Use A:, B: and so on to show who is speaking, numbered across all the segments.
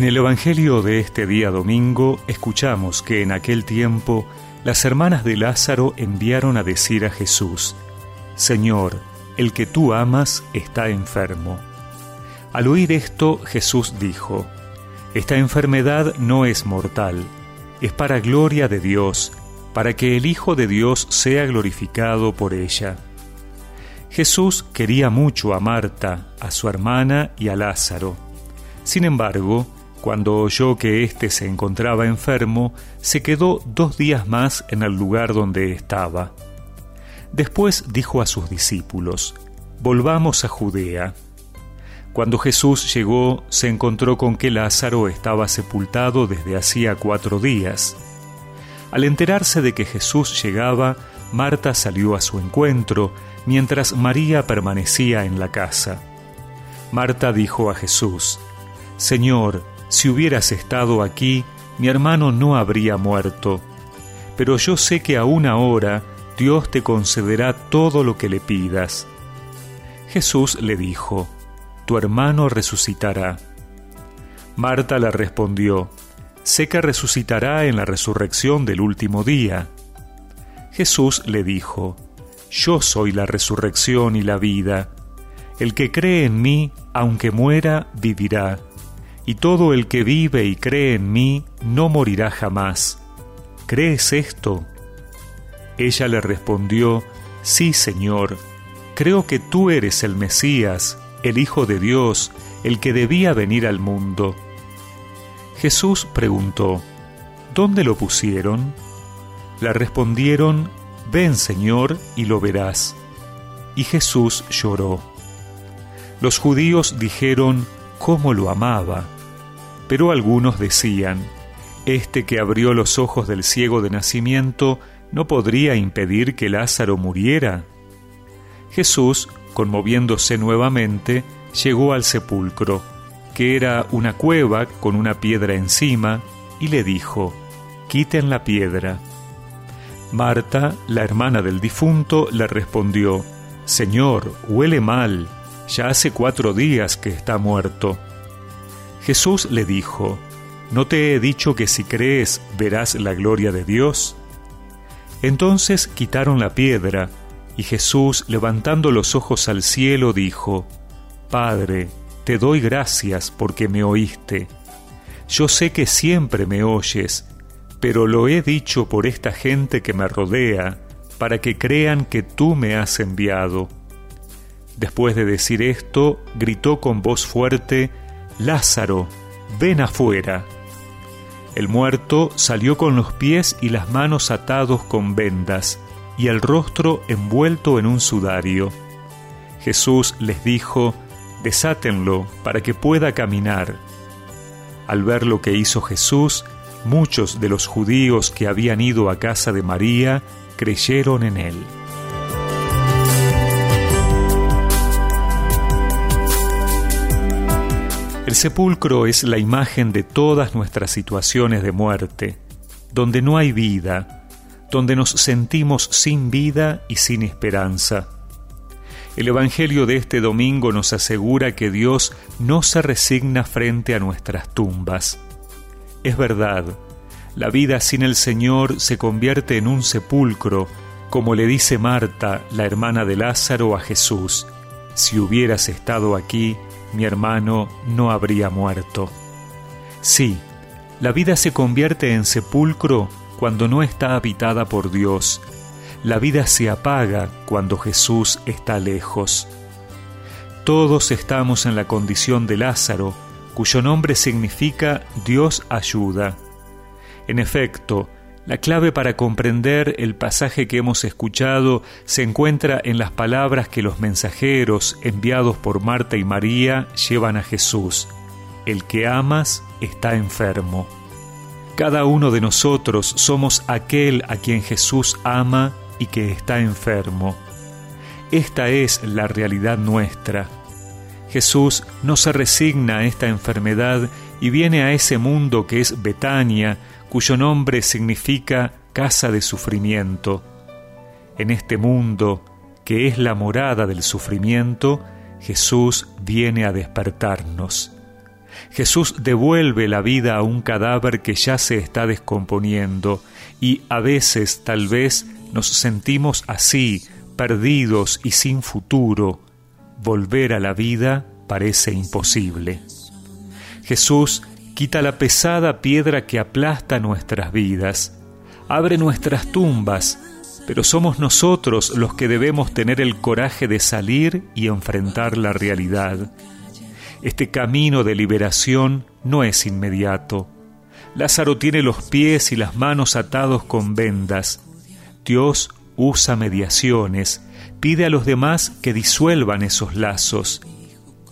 A: En el Evangelio de este día domingo escuchamos que en aquel tiempo las hermanas de Lázaro enviaron a decir a Jesús, Señor, el que tú amas está enfermo. Al oír esto, Jesús dijo, Esta enfermedad no es mortal, es para gloria de Dios, para que el Hijo de Dios sea glorificado por ella. Jesús quería mucho a Marta, a su hermana y a Lázaro. Sin embargo, cuando oyó que éste se encontraba enfermo, se quedó dos días más en el lugar donde estaba. Después dijo a sus discípulos, Volvamos a Judea. Cuando Jesús llegó, se encontró con que Lázaro estaba sepultado desde hacía cuatro días. Al enterarse de que Jesús llegaba, Marta salió a su encuentro, mientras María permanecía en la casa. Marta dijo a Jesús, Señor, si hubieras estado aquí, mi hermano no habría muerto. Pero yo sé que aún ahora Dios te concederá todo lo que le pidas. Jesús le dijo, Tu hermano resucitará. Marta le respondió, Sé que resucitará en la resurrección del último día. Jesús le dijo, Yo soy la resurrección y la vida. El que cree en mí, aunque muera, vivirá y todo el que vive y cree en mí no morirá jamás. ¿Crees esto? Ella le respondió, Sí, Señor, creo que tú eres el Mesías, el Hijo de Dios, el que debía venir al mundo. Jesús preguntó, ¿Dónde lo pusieron? Le respondieron, Ven, Señor, y lo verás. Y Jesús lloró. Los judíos dijeron, cómo lo amaba. Pero algunos decían, Este que abrió los ojos del ciego de nacimiento no podría impedir que Lázaro muriera. Jesús, conmoviéndose nuevamente, llegó al sepulcro, que era una cueva con una piedra encima, y le dijo, Quiten la piedra. Marta, la hermana del difunto, le respondió, Señor, huele mal ya hace cuatro días que está muerto. Jesús le dijo, ¿no te he dicho que si crees verás la gloria de Dios? Entonces quitaron la piedra, y Jesús, levantando los ojos al cielo, dijo, Padre, te doy gracias porque me oíste. Yo sé que siempre me oyes, pero lo he dicho por esta gente que me rodea, para que crean que tú me has enviado. Después de decir esto, gritó con voz fuerte, Lázaro, ven afuera. El muerto salió con los pies y las manos atados con vendas y el rostro envuelto en un sudario. Jesús les dijo, desátenlo para que pueda caminar. Al ver lo que hizo Jesús, muchos de los judíos que habían ido a casa de María creyeron en él. El sepulcro es la imagen de todas nuestras situaciones de muerte, donde no hay vida, donde nos sentimos sin vida y sin esperanza. El Evangelio de este domingo nos asegura que Dios no se resigna frente a nuestras tumbas. Es verdad, la vida sin el Señor se convierte en un sepulcro, como le dice Marta, la hermana de Lázaro, a Jesús. Si hubieras estado aquí, mi hermano no habría muerto. Sí, la vida se convierte en sepulcro cuando no está habitada por Dios. La vida se apaga cuando Jesús está lejos. Todos estamos en la condición de Lázaro, cuyo nombre significa Dios ayuda. En efecto, la clave para comprender el pasaje que hemos escuchado se encuentra en las palabras que los mensajeros enviados por Marta y María llevan a Jesús. El que amas está enfermo. Cada uno de nosotros somos aquel a quien Jesús ama y que está enfermo. Esta es la realidad nuestra. Jesús no se resigna a esta enfermedad y viene a ese mundo que es Betania, cuyo nombre significa casa de sufrimiento. En este mundo, que es la morada del sufrimiento, Jesús viene a despertarnos. Jesús devuelve la vida a un cadáver que ya se está descomponiendo y a veces tal vez nos sentimos así, perdidos y sin futuro. Volver a la vida parece imposible. Jesús quita la pesada piedra que aplasta nuestras vidas, abre nuestras tumbas, pero somos nosotros los que debemos tener el coraje de salir y enfrentar la realidad. Este camino de liberación no es inmediato. Lázaro tiene los pies y las manos atados con vendas. Dios usa mediaciones, pide a los demás que disuelvan esos lazos.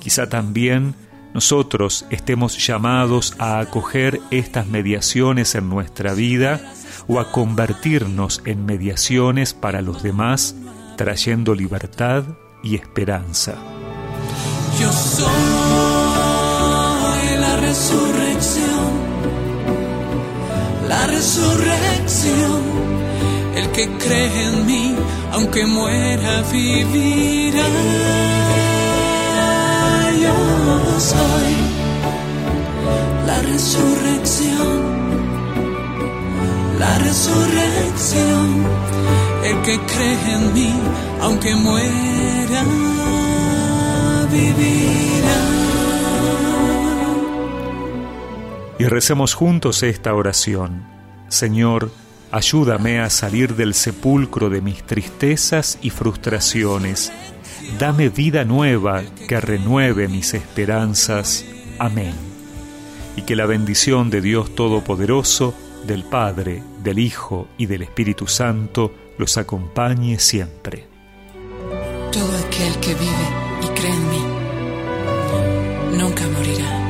A: Quizá también nosotros estemos llamados a acoger estas mediaciones en nuestra vida o a convertirnos en mediaciones para los demás, trayendo libertad y esperanza.
B: Yo soy la resurrección, la resurrección, el que cree en mí, aunque muera, vivirá. Soy la resurrección, la resurrección, el que cree en mí, aunque muera
A: y recemos juntos esta oración. Señor, ayúdame a salir del sepulcro de mis tristezas y frustraciones. Dame vida nueva que renueve mis esperanzas. Amén. Y que la bendición de Dios Todopoderoso, del Padre, del Hijo y del Espíritu Santo los acompañe siempre.
B: Todo aquel que vive y cree en mí nunca morirá.